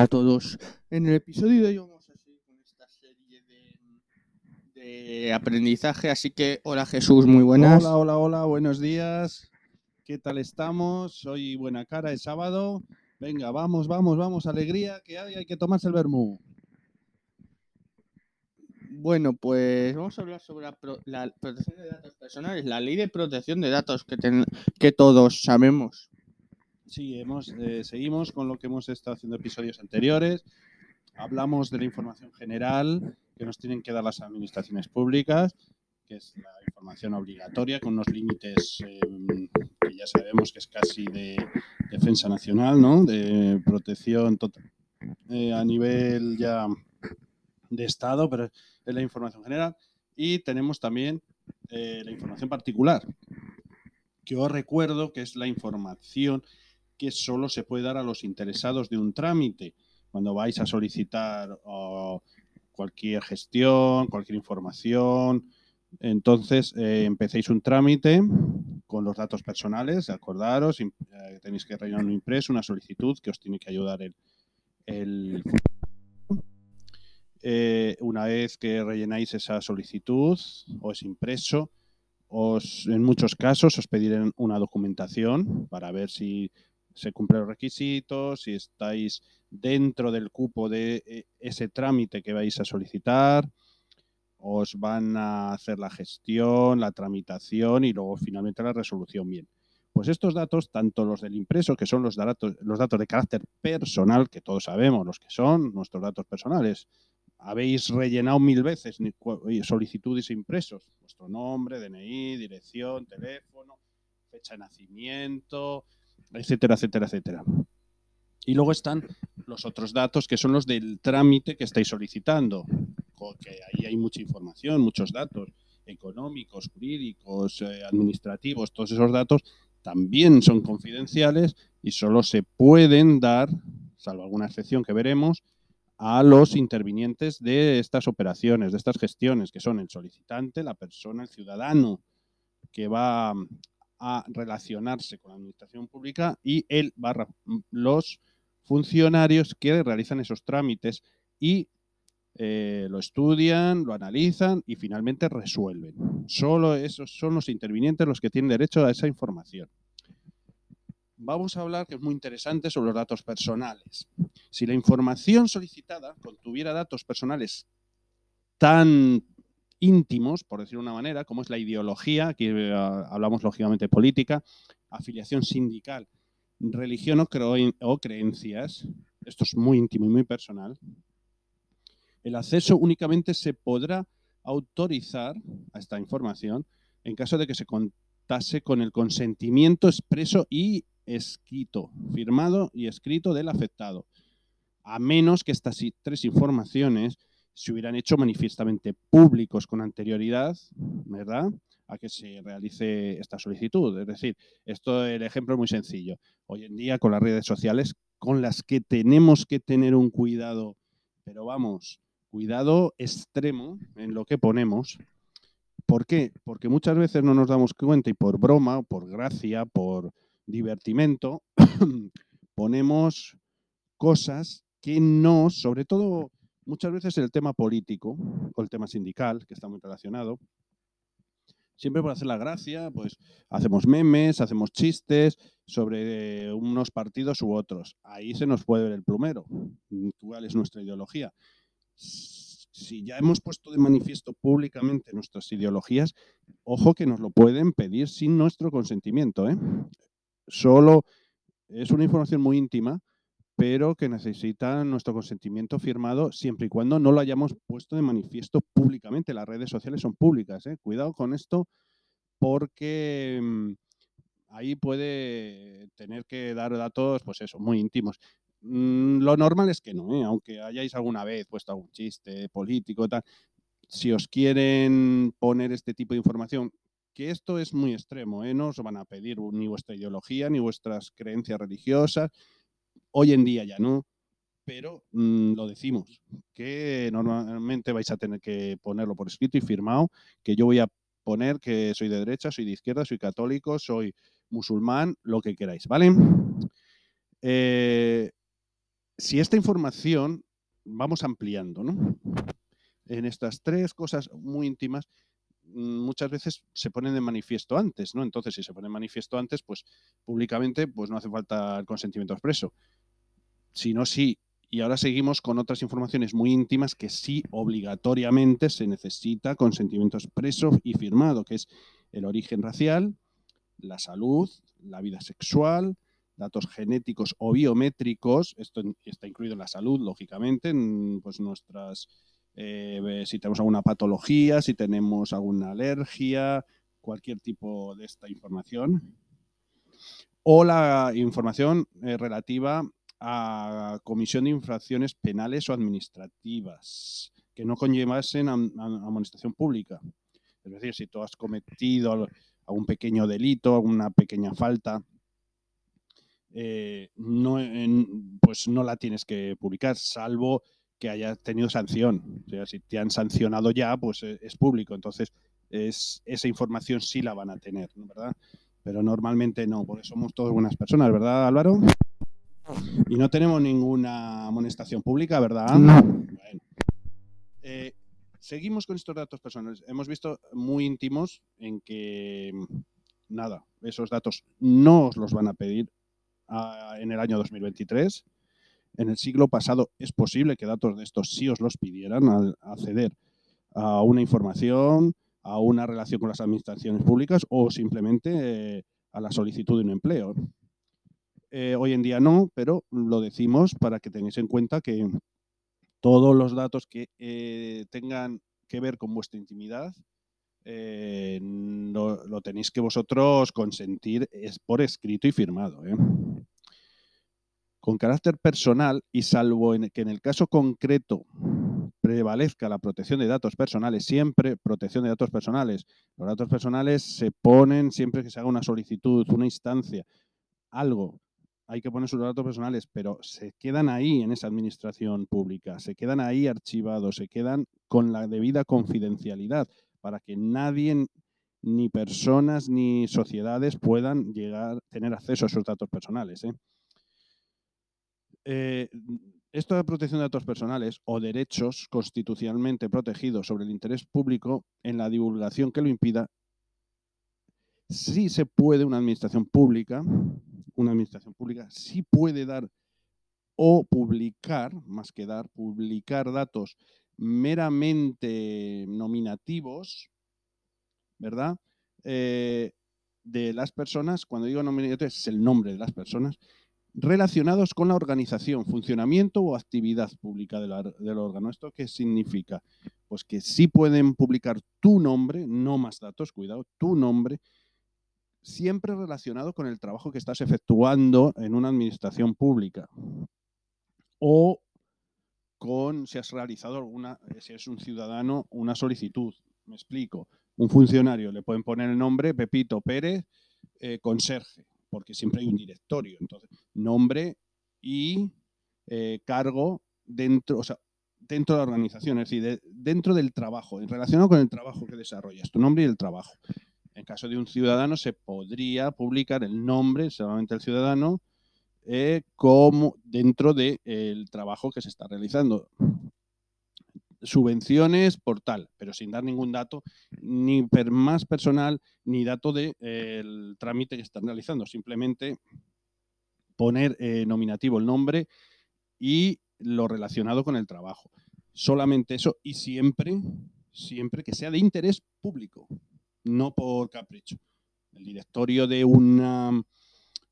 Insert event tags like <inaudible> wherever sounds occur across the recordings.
Hola a todos. En el episodio de hoy vamos a seguir con esta serie de, de aprendizaje, así que hola Jesús, muy buenas. Hola, hola, hola, buenos días. ¿Qué tal estamos? Hoy buena cara, es sábado. Venga, vamos, vamos, vamos, alegría, que hay, hay que tomarse el vermú. Bueno, pues vamos a hablar sobre la, pro- la protección de datos personales, la ley de protección de datos que, ten- que todos sabemos. Sí, hemos, eh, seguimos con lo que hemos estado haciendo episodios anteriores. Hablamos de la información general que nos tienen que dar las administraciones públicas, que es la información obligatoria con unos límites eh, que ya sabemos que es casi de defensa nacional, ¿no? De protección total eh, a nivel ya de Estado, pero es la información general. Y tenemos también eh, la información particular, que os recuerdo que es la información que solo se puede dar a los interesados de un trámite. Cuando vais a solicitar oh, cualquier gestión, cualquier información, entonces eh, empecéis un trámite con los datos personales, acordaros, eh, tenéis que rellenar un impreso, una solicitud que os tiene que ayudar el, eh, una vez que rellenáis esa solicitud o ese impreso, os, en muchos casos os pedirán una documentación para ver si se cumplen los requisitos, si estáis dentro del cupo de eh, ese trámite que vais a solicitar, os van a hacer la gestión, la tramitación y luego finalmente la resolución bien. Pues estos datos, tanto los del impreso, que son los datos, los datos de carácter personal, que todos sabemos los que son nuestros datos personales, habéis rellenado mil veces oye, solicitudes impresos, vuestro nombre, DNI, dirección, teléfono, fecha de nacimiento, etcétera, etcétera, etcétera. Y luego están los otros datos que son los del trámite que estáis solicitando, porque ahí hay mucha información, muchos datos económicos, jurídicos, eh, administrativos, todos esos datos también son confidenciales y solo se pueden dar, salvo alguna excepción que veremos, a los intervinientes de estas operaciones, de estas gestiones, que son el solicitante, la persona, el ciudadano que va a relacionarse con la administración pública y el barra los funcionarios que realizan esos trámites y eh, lo estudian, lo analizan y finalmente resuelven. Solo esos son los intervinientes los que tienen derecho a esa información. Vamos a hablar, que es muy interesante, sobre los datos personales. Si la información solicitada contuviera datos personales tan íntimos, por decirlo de una manera, como es la ideología, aquí eh, hablamos lógicamente de política, afiliación sindical, religión o, creencias, esto es muy íntimo y muy personal, el acceso únicamente se podrá autorizar a esta información en caso de que se contase con el consentimiento expreso y escrito, firmado y escrito del afectado, a menos que estas tres informaciones se hubieran hecho manifiestamente públicos con anterioridad, ¿verdad? A que se realice esta solicitud. Es decir, esto el ejemplo es muy sencillo. Hoy en día con las redes sociales con las que tenemos que tener un cuidado, pero vamos, cuidado extremo en lo que ponemos. ¿Por qué? Porque muchas veces no nos damos cuenta y por broma, por gracia, por divertimento, <coughs> ponemos cosas que no, sobre todo muchas veces el tema político o el tema sindical, que está muy relacionado, siempre por hacer la gracia, pues hacemos memes, hacemos chistes sobre unos partidos u otros. Ahí se nos puede ver el plumero. ¿Cuál es nuestra ideología? Si ya hemos puesto de manifiesto públicamente nuestras ideologías, ojo que nos lo pueden pedir sin nuestro consentimiento. ¿eh? Solo es una información muy íntima, pero que necesita nuestro consentimiento firmado siempre y cuando no lo hayamos puesto de manifiesto públicamente. Las redes sociales son públicas. ¿eh? Cuidado con esto porque mm, ahí puede tener que dar datos, pues eso, muy íntimos. Mm, lo normal es que no, ¿eh? aunque hayáis alguna vez puesto algún chiste político, tal. Si os quieren poner este tipo de información, que esto es muy extremo, ¿eh? no os van a pedir ni vuestra ideología ni vuestras creencias religiosas. Hoy en día ya no, pero mm, lo decimos, que normalmente vais a tener que ponerlo por escrito y firmado, que yo voy a poner que soy de derecha, soy de izquierda, soy católico, soy musulmán, lo que queráis, ¿vale? Eh, si esta información vamos ampliando, ¿no? En estas tres cosas muy íntimas, mm, muchas veces se ponen de manifiesto antes, ¿no? Entonces, si se pone de manifiesto antes, pues públicamente, pues no hace falta el consentimiento expreso. Si no, sí. Y ahora seguimos con otras informaciones muy íntimas que sí obligatoriamente se necesita consentimiento expreso y firmado, que es el origen racial, la salud, la vida sexual, datos genéticos o biométricos, esto está incluido en la salud, lógicamente, en pues nuestras, eh, si tenemos alguna patología, si tenemos alguna alergia, cualquier tipo de esta información, o la información eh, relativa a comisión de infracciones penales o administrativas que no conllevasen a, amonestación pública. Es decir, si tú has cometido algún pequeño delito, alguna pequeña falta, eh, pues no la tienes que publicar, salvo que haya tenido sanción. O sea, si te han sancionado ya, pues eh, es público. Entonces, es, esa información sí la van a tener, ¿verdad? Pero normalmente no, porque somos todas buenas personas, ¿verdad, Álvaro? Y no tenemos ninguna amonestación pública, ¿verdad? No. Eh, seguimos con estos datos personales. Hemos visto muy íntimos en que, nada, esos datos no os los van a pedir en el año 2023. En el siglo pasado es posible que datos de estos sí os los pidieran al acceder a una información, a una relación con las administraciones públicas o simplemente eh, a la solicitud de un empleo. Eh, hoy en día no, pero lo decimos para que tengáis en cuenta que todos los datos que eh, tengan que ver con vuestra intimidad lo, tenéis que vosotros consentir es por escrito y firmado con carácter personal y salvo que en el caso concreto prevalezca la protección de datos personales, siempre protección de datos personales. Los datos personales se ponen siempre que se haga una solicitud, una instancia, algo. Hay que poner sus datos personales, pero se quedan ahí en esa administración pública, se quedan ahí archivados, se quedan con la debida confidencialidad para que nadie, ni personas, ni sociedades puedan llegar, tener acceso a esos datos personales. ¿eh? eh, esto de protección de datos personales o derechos constitucionalmente protegidos sobre el interés público en la divulgación que lo impida, sí se puede una administración pública, una administración pública sí puede dar o publicar, más que dar, publicar datos meramente nominativos, ¿verdad? Eh, de las personas, cuando digo nominativos es el nombre de las personas, relacionados con la organización, funcionamiento o actividad pública del, órgano. ¿Esto qué significa? Pues que sí pueden publicar tu nombre, no más datos, cuidado, tu nombre, siempre relacionado con el trabajo que estás efectuando en una administración pública. O con si has realizado alguna, si eres un ciudadano, una solicitud. Me explico. Un funcionario le pueden poner el nombre Pepito Pérez, eh, conserje porque siempre hay un directorio. Entonces, nombre y eh, cargo dentro, dentro de la organización, es decir, dentro del trabajo, relacionado con el trabajo que desarrollas, tu nombre y el trabajo. En caso de un ciudadano, se podría publicar el nombre, solamente el ciudadano, eh, como dentro del trabajo que se está realizando subvenciones por tal, pero sin dar ningún dato, ni más personal, ni dato del de, trámite que están realizando. Simplemente poner eh, nominativo el nombre y lo relacionado con el trabajo. Solamente eso y siempre, siempre que sea de interés público, no por capricho. El directorio de una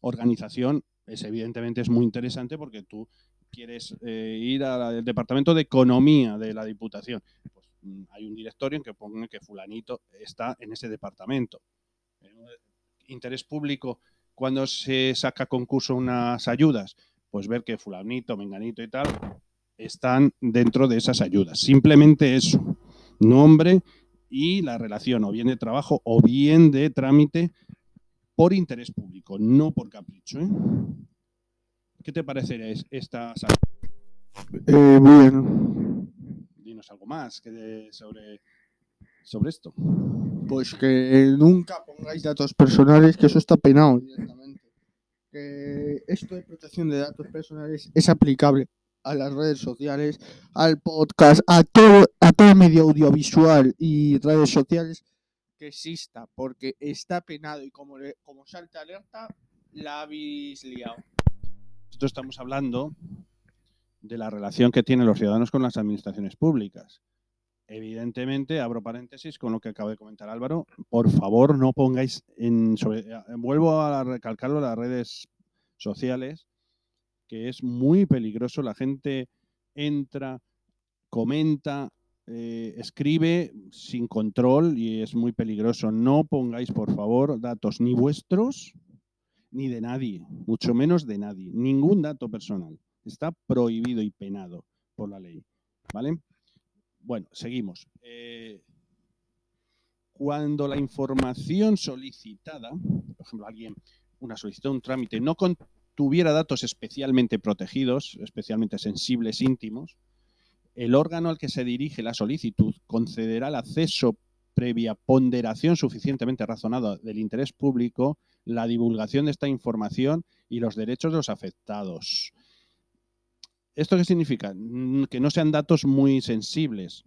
organización es evidentemente es muy interesante porque tú quieres eh, ir al departamento de economía de la Diputación, pues mm, hay un directorio en que pone que fulanito está en ese departamento. Eh, interés público, cuando se saca concurso unas ayudas, pues ver que fulanito, menganito y tal están dentro de esas ayudas. Simplemente eso, nombre y la relación o bien de trabajo o bien de trámite por interés público, no por capricho. ¿eh? ¿Qué te parece esta eh, bien. Dinos algo más sobre, sobre esto. Pues que nunca pongáis datos personales, que eso está penado directamente. Que esto de protección de datos personales es aplicable a las redes sociales, al podcast, a todo, a todo medio audiovisual y redes sociales que exista, porque está penado y como, le- como salta alerta, la habéis liado. Nosotros estamos hablando de la relación que tienen los ciudadanos con las administraciones públicas. Evidentemente, abro paréntesis con lo que acaba de comentar Álvaro, por favor no pongáis en... sobre- eh, vuelvo a recalcarlo las redes sociales, que es muy peligroso. La gente entra, comenta, eh, escribe sin control y es muy peligroso. No pongáis, por favor, datos ni vuestros ni de nadie, mucho menos de nadie. Ningún dato personal. Está prohibido y penado por la ley. ¿Vale? Bueno, seguimos. Eh, cuando la información solicitada, por ejemplo, alguien, una solicitud, un trámite, no contuviera datos especialmente protegidos, especialmente sensibles, íntimos, el órgano al que se dirige la solicitud concederá el acceso previa ponderación suficientemente razonada del interés público, la divulgación de esta información y los derechos de los afectados. ¿Esto qué significa? Mm, Que no sean datos muy sensibles.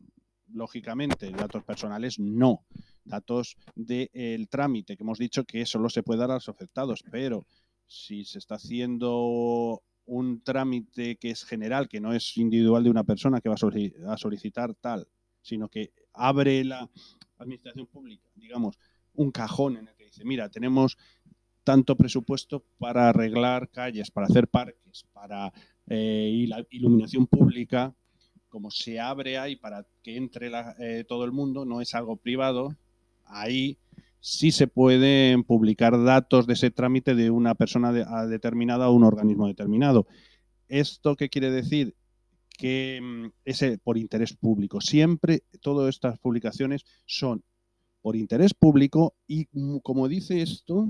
Lógicamente, datos personales no. Datos del trámite, que hemos dicho que solo se puede dar a los afectados, pero si se está haciendo un trámite que es general, que no es individual de una persona que va a solici- a solicitar tal, sino que abre la administración pública, digamos, un cajón en el que dice, mira, tenemos tanto presupuesto para arreglar calles, para hacer parques, para eh, iluminación pública, como se abre ahí para que entre la- eh, todo el mundo, no es algo privado, ahí sí se pueden publicar datos de ese trámite de una persona a determinada o un organismo determinado. ¿Esto qué quiere decir? Que mm, es por interés público. Siempre todas estas publicaciones son por interés público y, mm, como dice esto,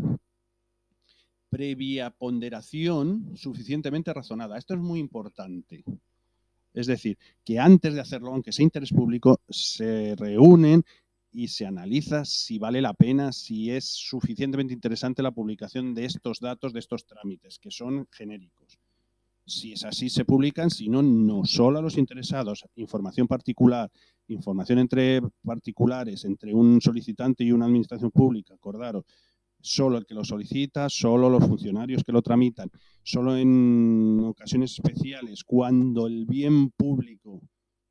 previa ponderación suficientemente razonada. Esto es muy importante. Es decir, que antes de hacerlo, aunque sea interés público, se reúnen y se analiza si vale la pena, si es suficientemente interesante la publicación de estos datos, de estos trámites, que son genéricos. Si es así, se publican, si no, no. Solo a los interesados, información particular, información entre particulares, entre un solicitante y una administración pública, acordaros, solo el que lo solicita, solo los funcionarios que lo tramitan, solo en ocasiones especiales, cuando el bien público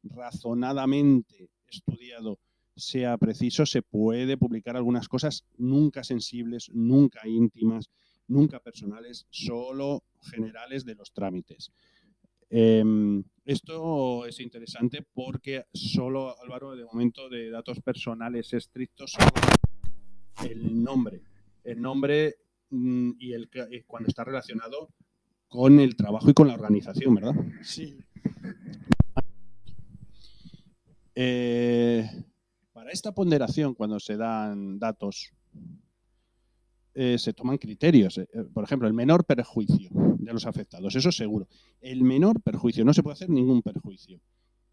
razonadamente estudiado sea preciso, se puede publicar algunas cosas nunca sensibles, nunca íntimas, nunca personales, solo generales de los trámites. Em, esto es interesante porque solo, Álvaro, de momento de datos personales estrictos, solo el nombre. El nombre mm, y el cuando está relacionado con el trabajo y con la organización, ¿verdad? Sí. Eh, para esta ponderación, cuando se dan datos, eh, se toman criterios. Eh, eh, Por ejemplo, el menor perjuicio de los afectados, eso seguro. El menor perjuicio, no se puede hacer ningún perjuicio.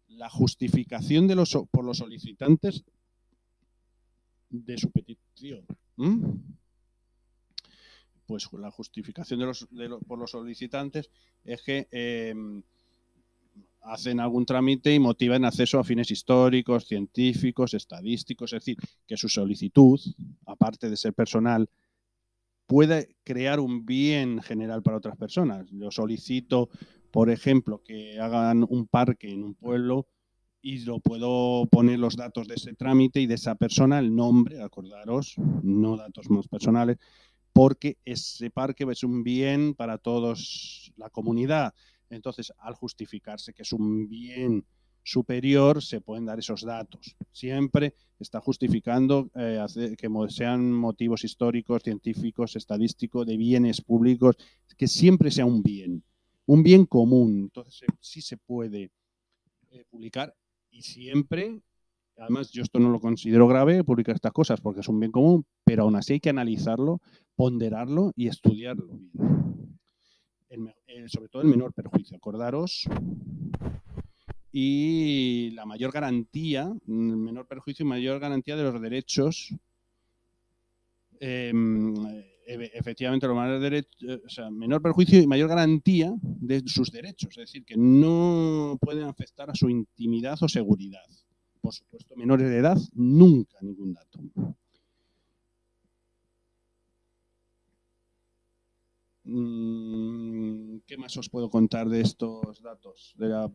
La justificación de los, por los solicitantes de su petición. Pues la justificación de los, por los solicitantes es que em, hacen algún trámite y motivan acceso a fines históricos, científicos, estadísticos, es decir, que su solicitud, aparte de ser personal, puede crear un bien general para otras personas. Yo solicito, por ejemplo, que hagan un parque en un pueblo y lo puedo poner los datos de ese trámite y de esa persona, el nombre, acordaros, no datos más personales, porque ese parque es un bien para todos la comunidad. Entonces, al justificarse que es un bien superior, se pueden dar esos datos. Siempre está justificando eh, que sean motivos históricos, científicos, estadísticos, de bienes públicos, que siempre sea un bien, un bien común. Entonces, sí se puede eh, publicar y siempre, además yo esto no lo considero grave, publicar estas cosas porque es un bien común, pero aún así hay que analizarlo, ponderarlo y estudiarlo bien. El el- sobre todo el menor perjuicio, acordaros. Y la mayor garantía, mm, menor perjuicio y mayor garantía de los derechos em, efectivamente, lo más derecho, eh, menor perjuicio y mayor garantía de sus derechos, es decir, que no pueden afectar a su intimidad o seguridad. Por supuesto, menores de edad, nunca ningún dato. ¿Qué más os puedo contar de estos datos, de la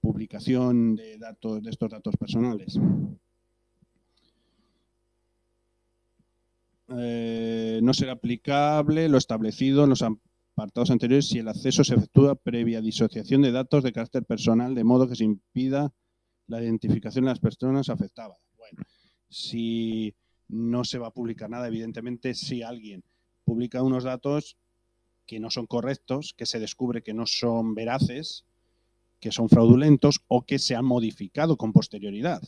publicación de datos, de estos datos personales? Eh, no será aplicable lo establecido en los apartados anteriores si el acceso se efectúa previa disociación de datos de carácter personal, de modo que se impida la identificación de las personas afectadas. Bueno, si no se va a publicar nada, evidentemente, si alguien publica unos datos que no son correctos, que se descubre que no son veraces, que son fraudulentos o que se han modificado con posterioridad.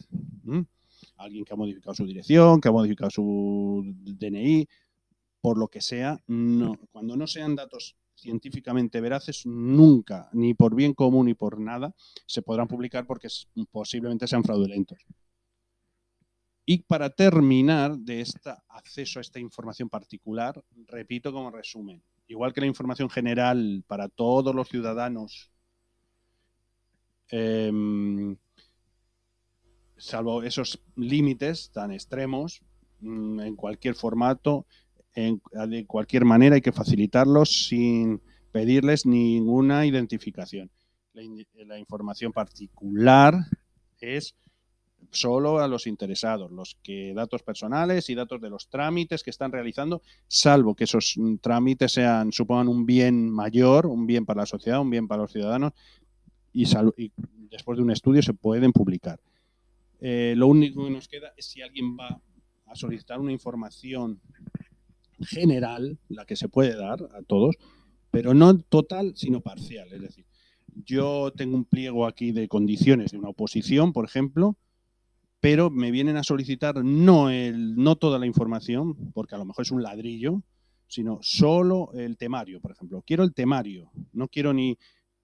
Alguien que ha modificado su dirección, que ha modificado su DNI, por lo que sea, no. cuando no sean datos científicamente veraces, nunca, ni por bien común ni por nada, se podrán publicar porque posiblemente sean fraudulentos. Y para terminar de este acceso a esta información particular, repito como resumen, igual que la información general para todos los ciudadanos, em, salvo esos límites tan extremos, mm, en cualquier formato, de cualquier manera hay que facilitarlos sin pedirles ninguna identificación. La información particular es solo a los interesados, los que datos personales y datos de los trámites que están realizando, salvo que esos mm, trámites sean supongan un bien mayor, un bien para la sociedad, un bien para los ciudadanos y, después de un estudio se pueden publicar. Eh, lo único que nos queda es si alguien va a solicitar una información general, la que se puede dar a todos, pero no total, sino parcial. Es decir, yo tengo un pliego aquí de condiciones de una oposición, por ejemplo, pero me vienen a solicitar no, el, no toda la información, porque a lo mejor es un ladrillo, sino solo el temario, por ejemplo. Quiero el temario, no quiero ni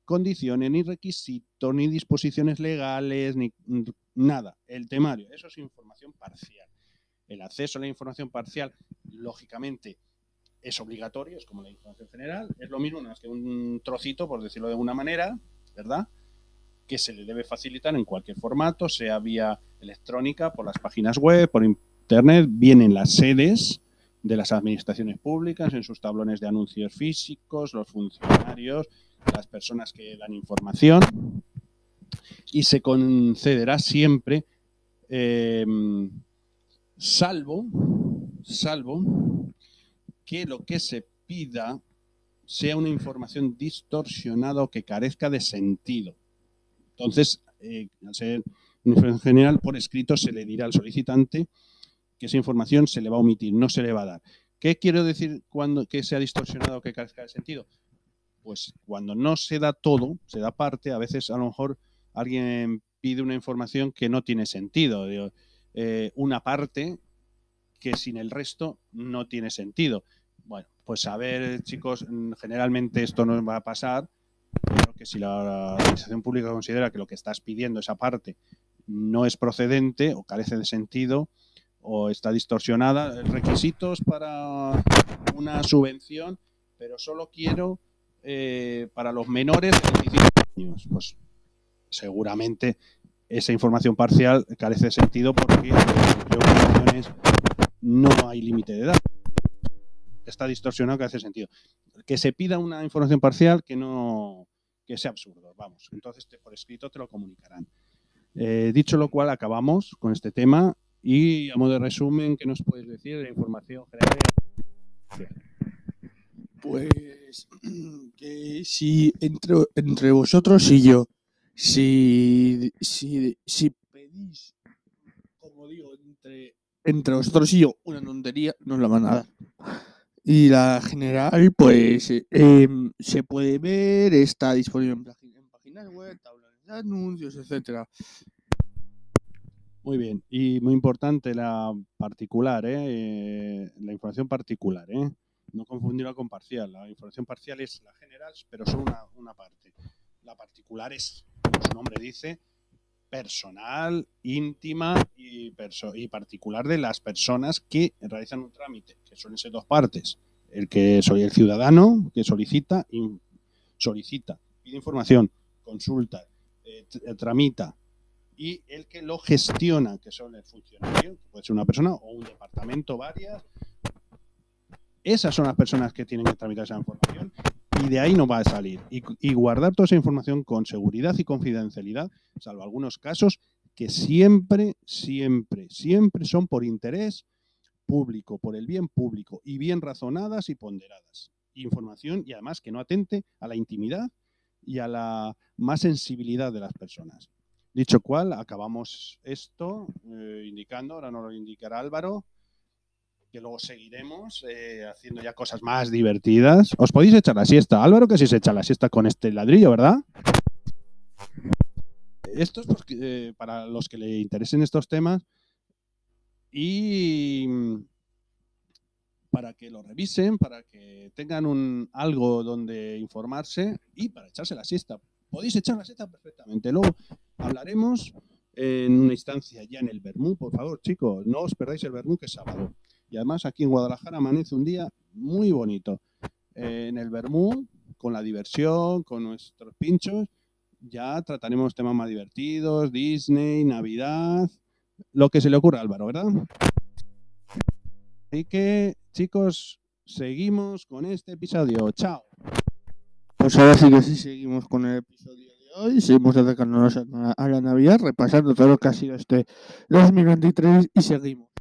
condiciones, ni requisitos, ni disposiciones legales, ni nada. El temario, eso es información parcial. El acceso a la información parcial, lógicamente, es obligatorio, es como la información general, es lo mismo, nada más que un trocito, por decirlo de alguna manera, ¿verdad? Que se le debe facilitar en cualquier formato, sea vía electrónica, por las páginas web, por internet, vienen las sedes de las administraciones públicas, en sus tablones de anuncios físicos, los funcionarios, las personas que dan información, y se concederá siempre, eh, salvo, salvo que lo que se pida sea una información distorsionada o que carezca de sentido. Entonces, eh, al ser una información general, por escrito se le dirá al solicitante que esa información se le va a omitir, no se le va a dar. ¿Qué quiero decir cuando que sea distorsionado o que carezca de sentido? Pues cuando no se da todo, se da parte, a veces a lo mejor alguien pide una información que no tiene sentido, eh, una parte que sin el resto no tiene sentido. Bueno, pues a ver, chicos, mm, generalmente esto no va a pasar, pero que si la administración pública considera que lo que estás pidiendo, esa parte, no es procedente o carece de sentido o está distorsionada, requisitos para una subvención, pero solo quiero eh, para los menores de 25 años. Pues seguramente esa información parcial carece de sentido porque en no hay límite de edad. Está distorsionado que hace sentido. Que se pida una información parcial que no que sea absurdo, vamos. Entonces te- por escrito te lo comunicarán. Eh, dicho lo cual, acabamos con este tema y a modo de resumen, ¿qué nos puedes decir de la información general? Pues <clears throat> que si entre, entre vosotros y yo, si, si, si pedís, como digo, entre, entre vosotros y yo una tontería, no os la van a dar. Y la general, pues eh, se puede ver, está disponible en páginas web, tablones de anuncios, etcétera. Muy bien, y muy importante la particular, ¿eh? Eh, la información particular, ¿eh? no confundirla con parcial. La información parcial es la general, pero solo una, una parte. La particular es, como su nombre dice, personal, íntima y, y particular de las personas que realizan un trámite, que suelen ser dos partes, El que soy el ciudadano que solicita, solicita, pide información, consulta, eh, tr- tramita, y el que lo gestiona, que son el funcionario, puede ser una persona o un departamento, varias. Esas son las personas que tienen que tramitar esa información y de ahí no va a salir. Y, guardar toda esa información con seguridad y confidencialidad, salvo algunos casos que siempre, siempre, siempre son por interés público, por el bien público y bien razonadas y ponderadas. Información y además que no atente a la intimidad y a la más sensibilidad de las personas. Dicho cual, acabamos esto eh, indicando, ahora nos lo indicará Álvaro, que luego seguiremos eh, haciendo ya cosas más divertidas. Os podéis echar la siesta. Álvaro que sí se echa la siesta con este ladrillo, ¿verdad? Esto es eh, para los que le interesen estos temas y mm, para que lo revisen, para que tengan un, algo donde informarse y para echarse la siesta. Podéis echar la siesta perfectamente. Luego hablaremos en una instancia ya en el Bermú, por favor, chicos, no os perdáis el Bermú que es sábado. Y además aquí en Guadalajara amanece un día muy bonito. Eh, en el Bermú, con la diversión, con nuestros pinchos, ya trataremos temas más divertidos, Disney, Navidad, lo que se le ocurra a Álvaro, ¿verdad? Así que, chicos, seguimos con este episodio. Chao. Pues ahora sí que sí seguimos con el episodio de hoy. Seguimos acercándonos a la, a la Navidad, repasando todo lo que ha sido este 2023 y seguimos.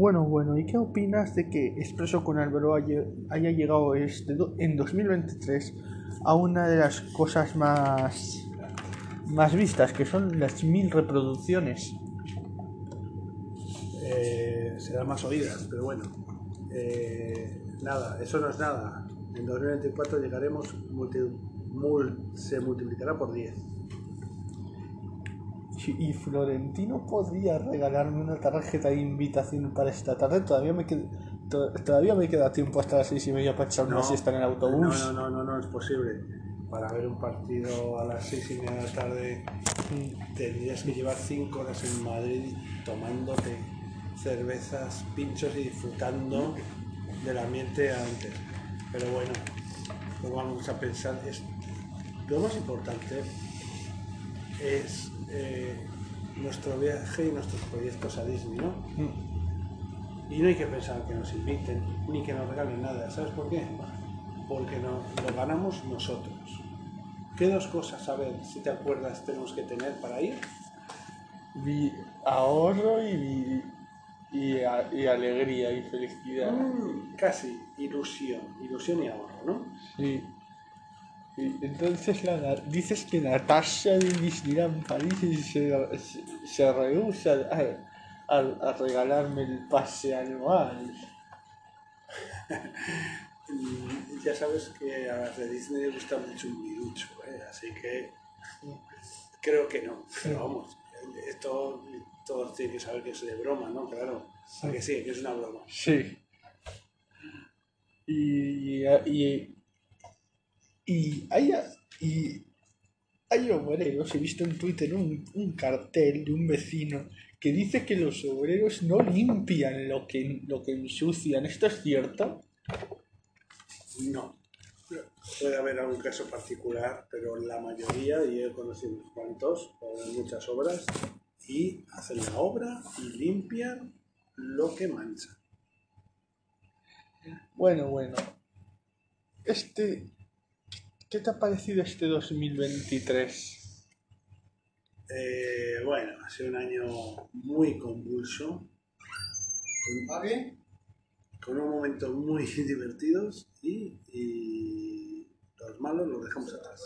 Bueno, bueno, ¿y qué opinas de que Expreso con Álvaro haya, llegado este, en 2023 a una de las cosas más, más vistas, que son las mil reproducciones? eh, serán más oídas, pero bueno, eh, nada, eso no es nada. En 2024 llegaremos, multi- mul- se multiplicará por 10. Y Florentino podría regalarme una tarjeta de invitación para esta tarde. Todavía me queda, to- todavía me queda tiempo hasta las seis y media para echar una No, siesta en el No, autobús. no, no, no, no es posible. Para ver un partido a las 6 y media de la tarde tendrías que llevar 5 horas en Madrid tomándote cervezas, pinchos y disfrutando del ambiente antes. Pero bueno, pues vamos a pensar, es, lo más importante es eh, nuestro viaje y nuestros proyectos a Disney, ¿no? Mm. Y no hay que pensar que nos inviten ni que nos regalen nada. ¿Sabes por qué? Porque no, lo ganamos nosotros. ¿Qué dos cosas, a ver, si te acuerdas, tenemos que tener para ir? Vi ahorro y, y, a- y alegría y felicidad. Mm, casi, ilusión. Ilusión y ahorro, ¿no? Sí. Entonces la, dices que Natasha de Disneyland París se, se, se rehúsa a, a- a regalarme el pase anual. <laughs> Ya sabes que a las de Disney les gusta mucho un virucho, ¿eh? así que creo que no. Pero vamos, esto todos tienen que saber que es de broma, ¿no? Claro. ¿A que sí? Que es una broma. Sí. Y, y, y hay, y hay obreros, he visto en Twitter un, un cartel de un vecino que dice que los obreros no limpian lo que, lo que ensucian. ¿Esto es cierto? No. Puede haber algún caso particular, pero la mayoría, y he conocido unos cuantos, muchas obras, y hacen la obra y limpian lo que mancha. Bueno, bueno. Este, ¿Qué te ha parecido este 2023? Eh, bueno, ha sido un año muy convulso, con, con unos momentos muy <laughs> divertidos y, y los malos los dejamos atrás.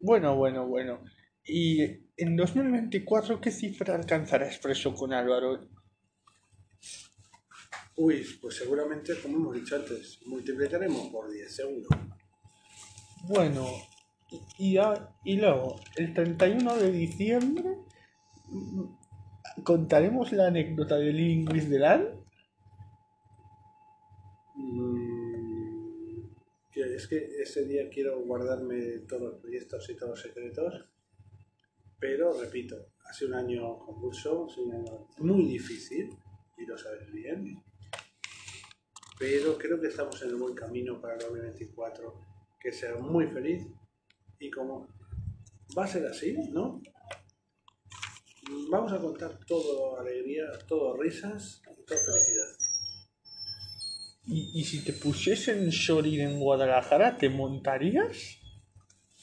Bueno, bueno, bueno. ¿Y en 2024 qué cifra alcanzará Expreso con Álvaro? Uy, pues seguramente, como hemos dicho antes, multiplicaremos por 10, seguro. Bueno, y, a- y luego, el 31 de diciembre, contaremos la anécdota de Living with the Land. Mm, es que ese día quiero guardarme todos los proyectos y todos los secretos Pero, repito, ha sido un año convulso, ha sido un año muy difícil, y lo sabes bien. Pero creo que estamos en el buen camino para el 2024, que sea muy feliz y como va a ser así, ¿no? Vamos a contar todo alegría, todo risas y todo felicidad. ¿Y, y si te pusiesen Shorin en Guadalajara, te montarías?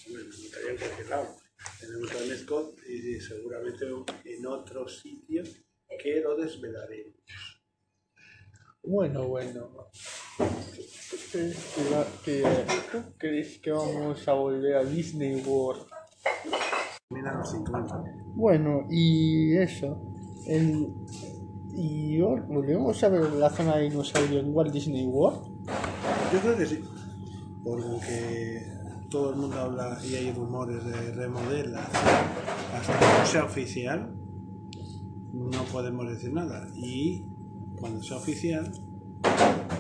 Hombre, me gustaría en cualquier lado. Tenemos a Nescott y seguramente en otro sitio que lo desvelaremos. Bueno, bueno. ¿Tú crees que, ¿Tú que vamos a volver a Disney World? Mira los 50. Bueno, y eso. El, y volvemos a ver la zona de dinosaurio en Walt Disney World. Yo creo que sí. Porque todo el mundo habla y hay rumores de remodelación. Hasta que no sea oficial, no podemos decir nada. Y cuando sea oficial,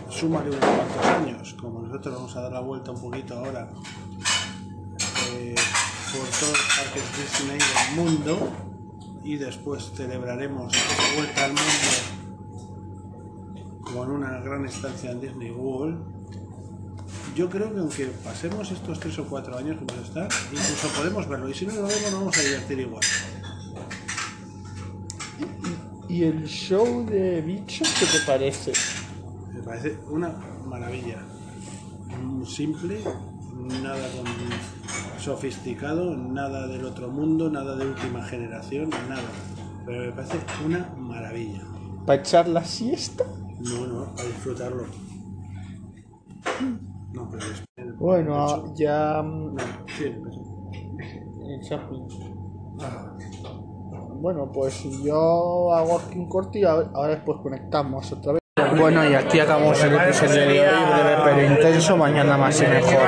súmale unos cuantos años. Como nosotros vamos a dar la vuelta un poquito ahora eh, por todos los parques Disney del mundo. Y después celebraremos esa vuelta al mundo con una gran estancia en Disney World. Yo creo que aunque pasemos estos tres o cuatro años que vamos a incluso podemos verlo. Y si no lo vemos, nos vamos a divertir igual. ¿Y el show de bichos qué te parece? Me parece una maravilla. Simple, nada con sofisticado, nada del otro mundo, nada de última generación, nada. Pero me parece una maravilla. ¿Para echar la siesta? No, no, a disfrutarlo. No, pero es. Bueno, ya. mm, No, sí, el Chaplin. Bueno, pues yo hago aquí un corte y ahora después conectamos otra vez. Bueno, y aquí acabamos el episodio de hoy, breve pero intenso. Mañana más y mejor.